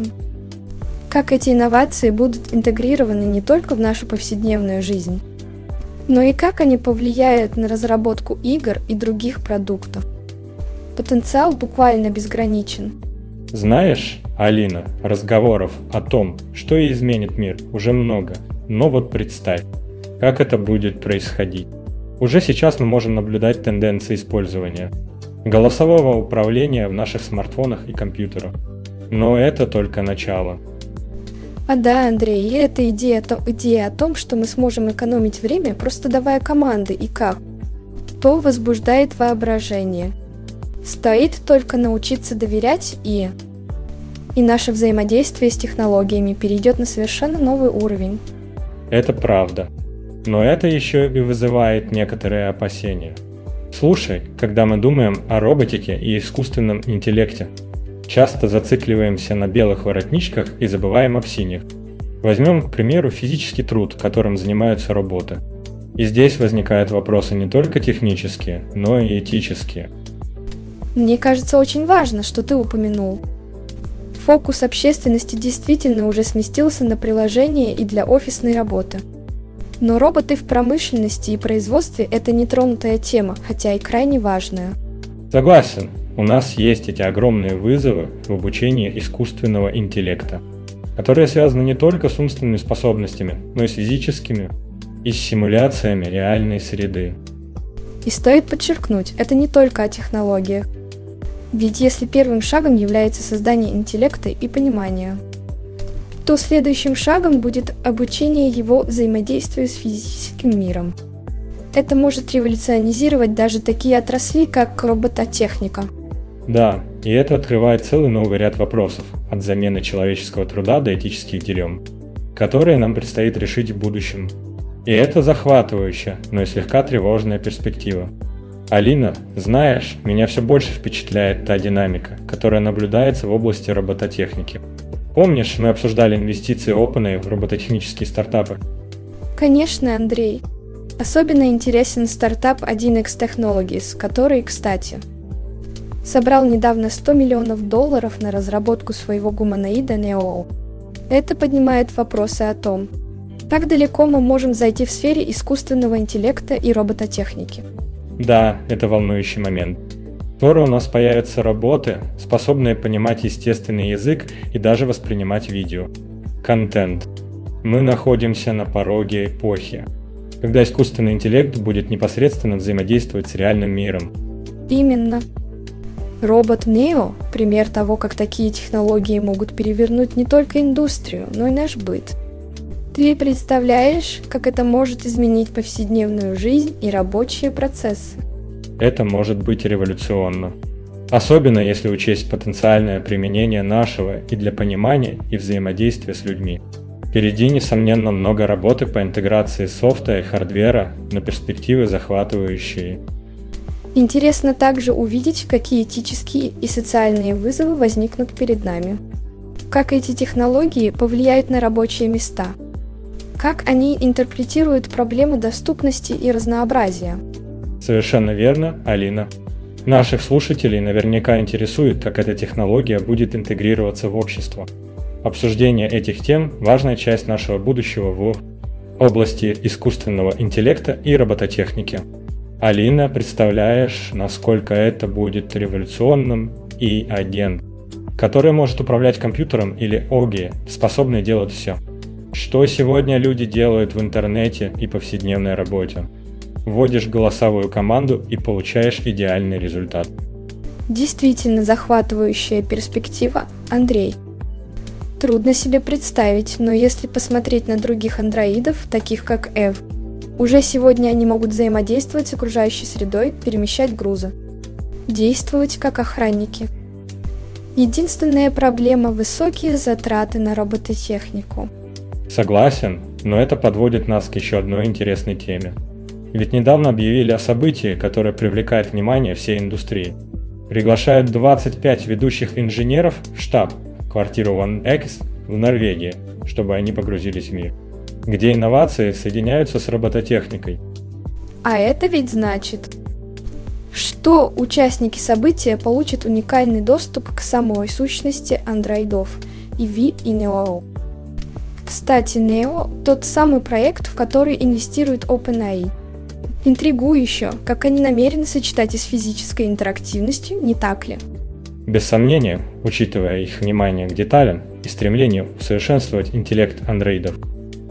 как эти инновации будут интегрированы не только в нашу повседневную жизнь, но и как они повлияют на разработку игр и других продуктов. Потенциал буквально безграничен. Знаешь, Алина, разговоров о том, что изменит мир, уже много. Но вот представь, как это будет происходить. Уже сейчас мы можем наблюдать тенденции использования голосового управления в наших смартфонах и компьютерах. Но это только начало. А да, Андрей, эта идея, то, идея о том, что мы сможем экономить время, просто давая команды и как, то возбуждает воображение. Стоит только научиться доверять и... И наше взаимодействие с технологиями перейдет на совершенно новый уровень. Это правда. Но это еще и вызывает некоторые опасения. Слушай, когда мы думаем о роботике и искусственном интеллекте, часто зацикливаемся на белых воротничках и забываем об синих. Возьмем, к примеру, физический труд, которым занимаются роботы. И здесь возникают вопросы не только технические, но и этические. Мне кажется очень важно, что ты упомянул. Фокус общественности действительно уже сместился на приложение и для офисной работы. Но роботы в промышленности и производстве – это нетронутая тема, хотя и крайне важная. Согласен, у нас есть эти огромные вызовы в обучении искусственного интеллекта, которые связаны не только с умственными способностями, но и с физическими, и с симуляциями реальной среды. И стоит подчеркнуть, это не только о технологиях. Ведь если первым шагом является создание интеллекта и понимания, то следующим шагом будет обучение его взаимодействию с физическим миром. Это может революционизировать даже такие отрасли, как робототехника. Да, и это открывает целый новый ряд вопросов, от замены человеческого труда до этических дилемм, которые нам предстоит решить в будущем. И это захватывающая, но и слегка тревожная перспектива. Алина, знаешь, меня все больше впечатляет та динамика, которая наблюдается в области робототехники. Помнишь, мы обсуждали инвестиции OpenAI в робототехнические стартапы? Конечно, Андрей. Особенно интересен стартап 1x Technologies, который, кстати, собрал недавно 100 миллионов долларов на разработку своего гуманоида Neo. Это поднимает вопросы о том, как далеко мы можем зайти в сфере искусственного интеллекта и робототехники. Да, это волнующий момент. Скоро у нас появятся роботы, способные понимать естественный язык и даже воспринимать видео. Контент. Мы находимся на пороге эпохи, когда искусственный интеллект будет непосредственно взаимодействовать с реальным миром. Именно. Робот Neo – пример того, как такие технологии могут перевернуть не только индустрию, но и наш быт. Ты представляешь, как это может изменить повседневную жизнь и рабочие процессы? Это может быть революционно. Особенно если учесть потенциальное применение нашего и для понимания и взаимодействия с людьми. Впереди, несомненно, много работы по интеграции софта и хардвера на перспективы захватывающие. Интересно также увидеть, какие этические и социальные вызовы возникнут перед нами. Как эти технологии повлияют на рабочие места – как они интерпретируют проблему доступности и разнообразия? Совершенно верно, Алина. Наших слушателей наверняка интересует, как эта технология будет интегрироваться в общество. Обсуждение этих тем – важная часть нашего будущего в области искусственного интеллекта и робототехники. Алина, представляешь, насколько это будет революционным и агент, который может управлять компьютером или ОГИ, способный делать все. Что сегодня люди делают в интернете и повседневной работе? Вводишь голосовую команду и получаешь идеальный результат. Действительно захватывающая перспектива, Андрей. Трудно себе представить, но если посмотреть на других андроидов, таких как Эв, уже сегодня они могут взаимодействовать с окружающей средой, перемещать грузы, действовать как охранники. Единственная проблема – высокие затраты на робототехнику. Согласен, но это подводит нас к еще одной интересной теме. Ведь недавно объявили о событии, которое привлекает внимание всей индустрии. Приглашают 25 ведущих инженеров в штаб квартиру OneX в Норвегии, чтобы они погрузились в мир, где инновации соединяются с робототехникой. А это ведь значит, что участники события получат уникальный доступ к самой сущности андроидов и Ви и Neo. Кстати, Neo – тот самый проект, в который инвестирует OpenAI. Интригующе, как они намерены сочетать и с физической интерактивностью, не так ли? Без сомнения, учитывая их внимание к деталям и стремление усовершенствовать интеллект андроидов,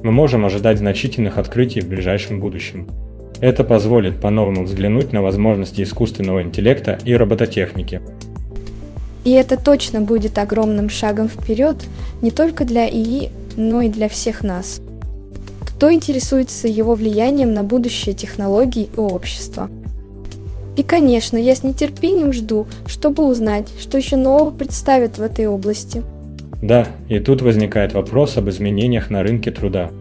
мы можем ожидать значительных открытий в ближайшем будущем. Это позволит по-новому взглянуть на возможности искусственного интеллекта и робототехники. И это точно будет огромным шагом вперед не только для ИИ, но и для всех нас. Кто интересуется его влиянием на будущее технологий и общества – и, конечно, я с нетерпением жду, чтобы узнать, что еще нового представят в этой области. Да, и тут возникает вопрос об изменениях на рынке труда.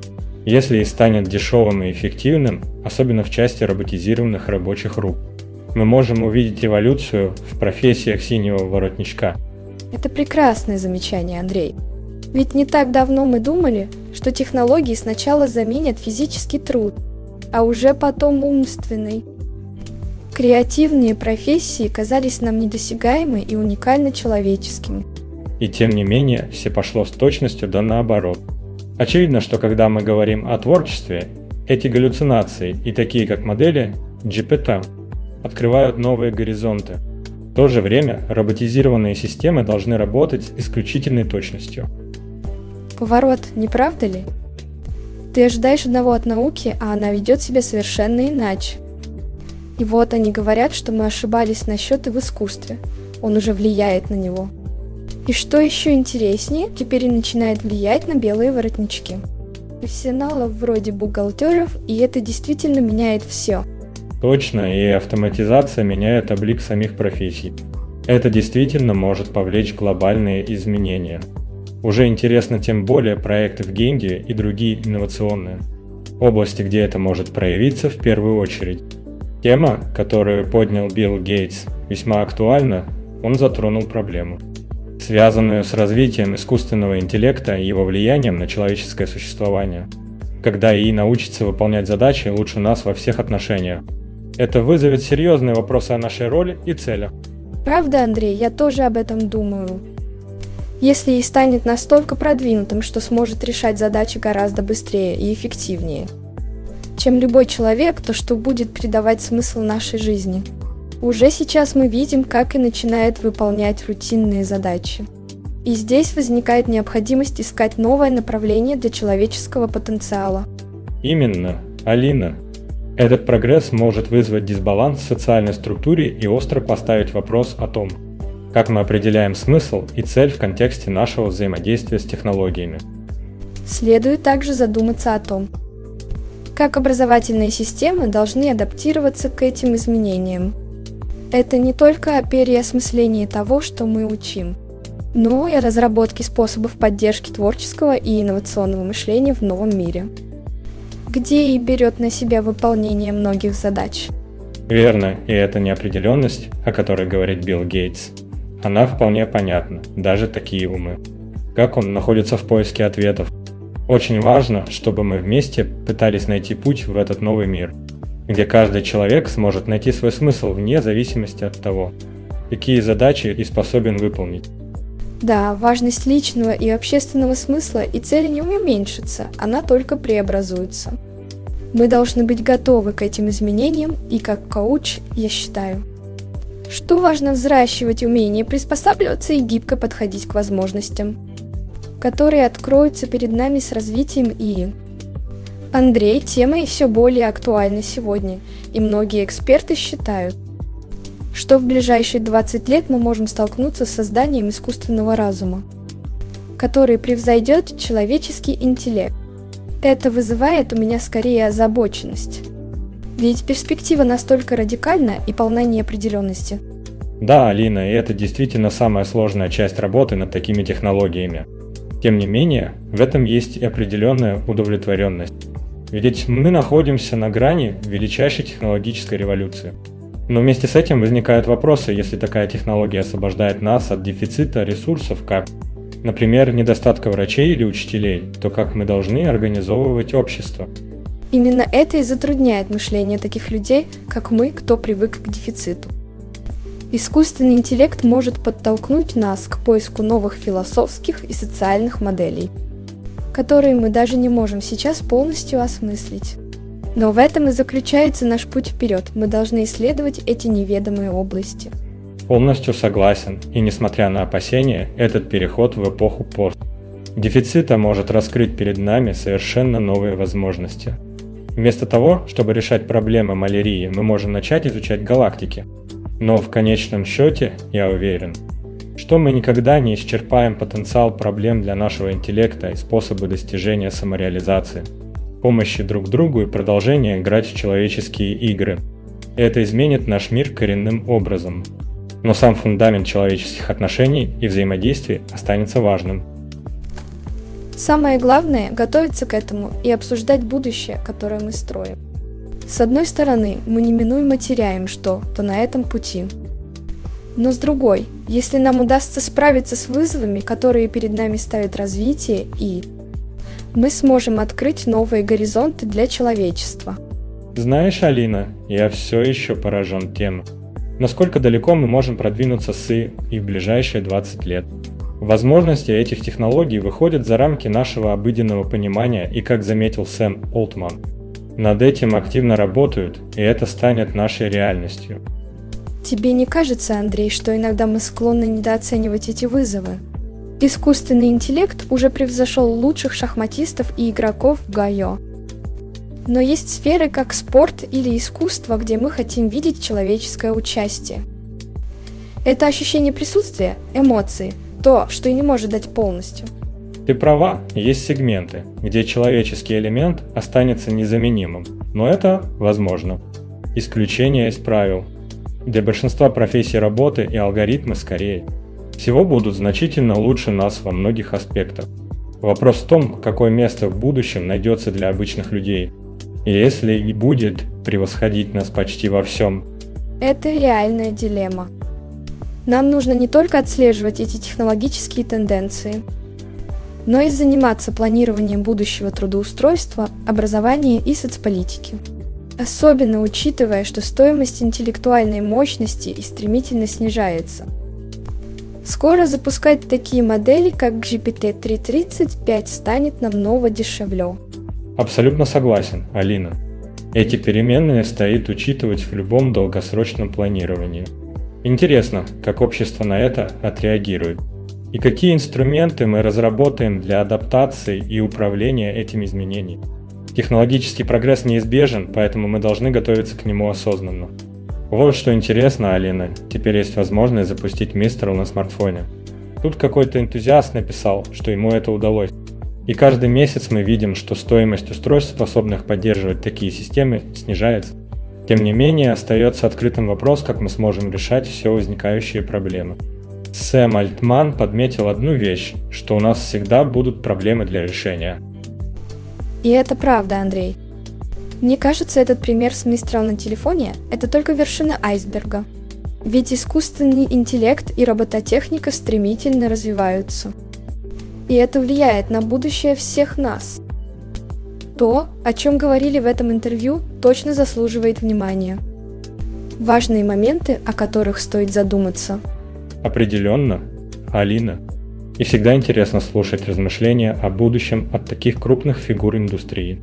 Если и станет дешевым и эффективным, особенно в части роботизированных рабочих рук, мы можем увидеть эволюцию в профессиях синего воротничка. Это прекрасное замечание, Андрей. Ведь не так давно мы думали, что технологии сначала заменят физический труд, а уже потом умственный. Креативные профессии казались нам недосягаемы и уникально человеческими. И тем не менее, все пошло с точностью да наоборот. Очевидно, что когда мы говорим о творчестве, эти галлюцинации и такие как модели GPT открывают новые горизонты. В то же время роботизированные системы должны работать исключительной точностью. Поворот, не правда ли? Ты ожидаешь одного от науки, а она ведет себя совершенно иначе. И вот они говорят, что мы ошибались насчет и в искусстве. Он уже влияет на него. И что еще интереснее, теперь и начинает влиять на белые воротнички. Профессионалов вроде бухгалтеров, и это действительно меняет все. Точно, и автоматизация меняет облик самих профессий. Это действительно может повлечь глобальные изменения. Уже интересно тем более проекты в геймде и другие инновационные. Области, где это может проявиться в первую очередь. Тема, которую поднял Билл Гейтс, весьма актуальна, он затронул проблему, связанную с развитием искусственного интеллекта и его влиянием на человеческое существование. Когда ИИ научится выполнять задачи лучше нас во всех отношениях. Это вызовет серьезные вопросы о нашей роли и целях. Правда, Андрей, я тоже об этом думаю. Если и станет настолько продвинутым, что сможет решать задачи гораздо быстрее и эффективнее – чем любой человек, то что будет придавать смысл нашей жизни. Уже сейчас мы видим, как и начинает выполнять рутинные задачи. И здесь возникает необходимость искать новое направление для человеческого потенциала. Именно, Алина. Этот прогресс может вызвать дисбаланс в социальной структуре и остро поставить вопрос о том, как мы определяем смысл и цель в контексте нашего взаимодействия с технологиями. Следует также задуматься о том, как образовательные системы должны адаптироваться к этим изменениям. Это не только о переосмыслении того, что мы учим, но и о разработке способов поддержки творческого и инновационного мышления в новом мире, где и берет на себя выполнение многих задач. Верно, и эта неопределенность, о которой говорит Билл Гейтс, она вполне понятна, даже такие умы. Как он находится в поиске ответов, очень важно, чтобы мы вместе пытались найти путь в этот новый мир, где каждый человек сможет найти свой смысл вне зависимости от того, какие задачи и способен выполнить. Да, важность личного и общественного смысла и цели не уменьшится, она только преобразуется. Мы должны быть готовы к этим изменениям, и как коуч я считаю, что важно взращивать умение приспосабливаться и гибко подходить к возможностям, которые откроются перед нами с развитием ИИ. Андрей, тема все более актуальна сегодня, и многие эксперты считают, что в ближайшие 20 лет мы можем столкнуться с созданием искусственного разума, который превзойдет человеческий интеллект. Это вызывает у меня скорее озабоченность. Ведь перспектива настолько радикальна и полна неопределенности. Да, Алина, и это действительно самая сложная часть работы над такими технологиями. Тем не менее, в этом есть и определенная удовлетворенность. Ведь мы находимся на грани величайшей технологической революции. Но вместе с этим возникают вопросы, если такая технология освобождает нас от дефицита ресурсов, как например, недостатка врачей или учителей, то как мы должны организовывать общество. Именно это и затрудняет мышление таких людей, как мы, кто привык к дефициту. Искусственный интеллект может подтолкнуть нас к поиску новых философских и социальных моделей, которые мы даже не можем сейчас полностью осмыслить. Но в этом и заключается наш путь вперед. Мы должны исследовать эти неведомые области. Полностью согласен, и несмотря на опасения, этот переход в эпоху пост. Дефицита может раскрыть перед нами совершенно новые возможности. Вместо того, чтобы решать проблемы малярии, мы можем начать изучать галактики. Но в конечном счете, я уверен, что мы никогда не исчерпаем потенциал проблем для нашего интеллекта и способы достижения самореализации, помощи друг другу и продолжения играть в человеческие игры. Это изменит наш мир коренным образом, но сам фундамент человеческих отношений и взаимодействий останется важным. Самое главное – готовиться к этому и обсуждать будущее, которое мы строим. С одной стороны, мы неминуемо теряем что-то на этом пути. Но с другой, если нам удастся справиться с вызовами, которые перед нами ставит развитие и мы сможем открыть новые горизонты для человечества. Знаешь, Алина, я все еще поражен тем, насколько далеко мы можем продвинуться с И в ближайшие 20 лет. Возможности этих технологий выходят за рамки нашего обыденного понимания и, как заметил Сэм Олтман, над этим активно работают, и это станет нашей реальностью. Тебе не кажется, Андрей, что иногда мы склонны недооценивать эти вызовы? Искусственный интеллект уже превзошел лучших шахматистов и игроков в Гайо. Но есть сферы, как спорт или искусство, где мы хотим видеть человеческое участие. Это ощущение присутствия, эмоции, то, что и не может дать полностью. Ты права, есть сегменты, где человеческий элемент останется незаменимым, но это возможно. Исключение из правил. Для большинства профессий работы и алгоритмы скорее. Всего будут значительно лучше нас во многих аспектах. Вопрос в том, какое место в будущем найдется для обычных людей – если и будет превосходить нас почти во всем. Это реальная дилемма. Нам нужно не только отслеживать эти технологические тенденции, но и заниматься планированием будущего трудоустройства, образования и соцполитики. Особенно учитывая, что стоимость интеллектуальной мощности и стремительно снижается. Скоро запускать такие модели, как GPT-335, станет намного дешевле. Абсолютно согласен, Алина. Эти переменные стоит учитывать в любом долгосрочном планировании. Интересно, как общество на это отреагирует. И какие инструменты мы разработаем для адаптации и управления этими изменениями. Технологический прогресс неизбежен, поэтому мы должны готовиться к нему осознанно. Вот что интересно, Алина, теперь есть возможность запустить Мистерл на смартфоне. Тут какой-то энтузиаст написал, что ему это удалось. И каждый месяц мы видим, что стоимость устройств, способных поддерживать такие системы, снижается. Тем не менее, остается открытым вопрос, как мы сможем решать все возникающие проблемы. Сэм Альтман подметил одну вещь, что у нас всегда будут проблемы для решения. И это правда, Андрей. Мне кажется, этот пример с Мистрал на телефоне – это только вершина айсберга. Ведь искусственный интеллект и робототехника стремительно развиваются – и это влияет на будущее всех нас. То, о чем говорили в этом интервью, точно заслуживает внимания. Важные моменты, о которых стоит задуматься. Определенно, Алина. И всегда интересно слушать размышления о будущем от таких крупных фигур индустрии.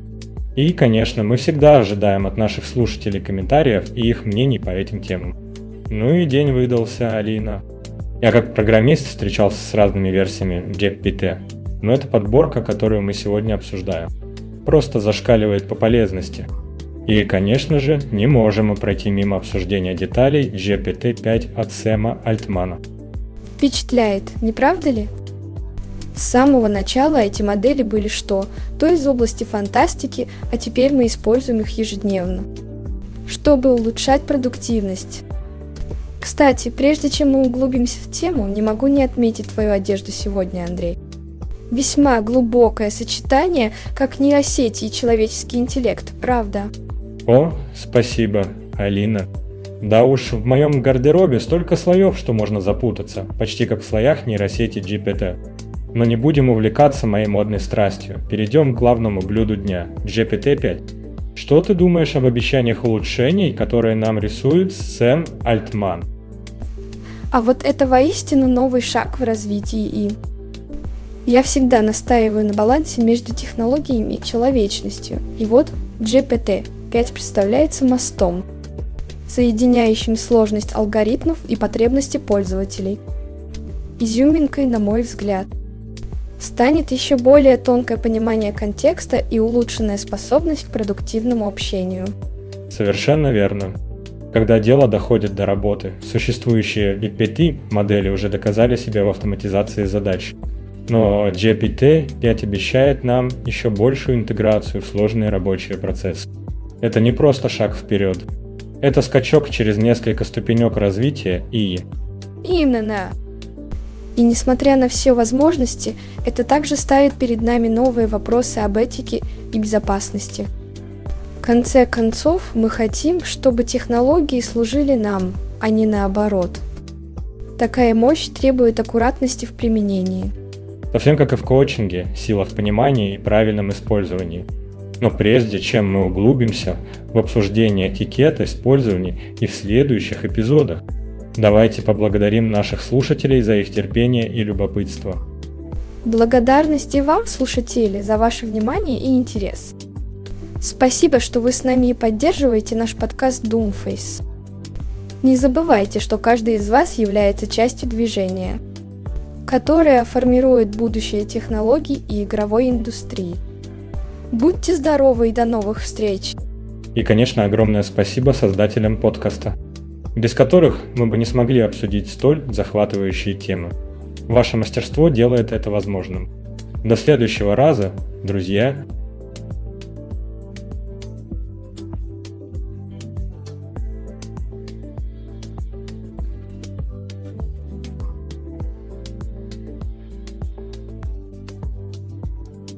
И, конечно, мы всегда ожидаем от наших слушателей комментариев и их мнений по этим темам. Ну и день выдался, Алина. Я как программист встречался с разными версиями GPT, но это подборка, которую мы сегодня обсуждаем. Просто зашкаливает по полезности. И, конечно же, не можем мы пройти мимо обсуждения деталей GPT-5 от Сэма Альтмана. Впечатляет, не правда ли? С самого начала эти модели были что? То из области фантастики, а теперь мы используем их ежедневно. Чтобы улучшать продуктивность. Кстати, прежде чем мы углубимся в тему, не могу не отметить твою одежду сегодня, Андрей. Весьма глубокое сочетание, как нейросети и человеческий интеллект, правда? О, спасибо, Алина. Да уж, в моем гардеробе столько слоев, что можно запутаться, почти как в слоях нейросети GPT. Но не будем увлекаться моей модной страстью. Перейдем к главному блюду дня – GPT-5. Что ты думаешь об обещаниях улучшений, которые нам рисует Сэм Альтман? А вот это воистину новый шаг в развитии ИИ. Я всегда настаиваю на балансе между технологиями и человечностью. И вот GPT-5 представляется мостом, соединяющим сложность алгоритмов и потребности пользователей. Изюминкой, на мой взгляд – станет еще более тонкое понимание контекста и улучшенная способность к продуктивному общению. Совершенно верно. Когда дело доходит до работы, существующие GPT-модели уже доказали себя в автоматизации задач. Но GPT-5 обещает нам еще большую интеграцию в сложные рабочие процессы. Это не просто шаг вперед. Это скачок через несколько ступенек развития и... Именно. И несмотря на все возможности, это также ставит перед нами новые вопросы об этике и безопасности. В конце концов, мы хотим, чтобы технологии служили нам, а не наоборот. Такая мощь требует аккуратности в применении. Совсем как и в коучинге, сила в понимании и правильном использовании. Но прежде чем мы углубимся в обсуждение этикета использования и в следующих эпизодах, Давайте поблагодарим наших слушателей за их терпение и любопытство. Благодарности вам, слушатели, за ваше внимание и интерес. Спасибо, что вы с нами и поддерживаете наш подкаст Doomface. Не забывайте, что каждый из вас является частью движения, которое формирует будущее технологий и игровой индустрии. Будьте здоровы и до новых встреч! И, конечно, огромное спасибо создателям подкаста без которых мы бы не смогли обсудить столь захватывающие темы. Ваше мастерство делает это возможным. До следующего раза, друзья!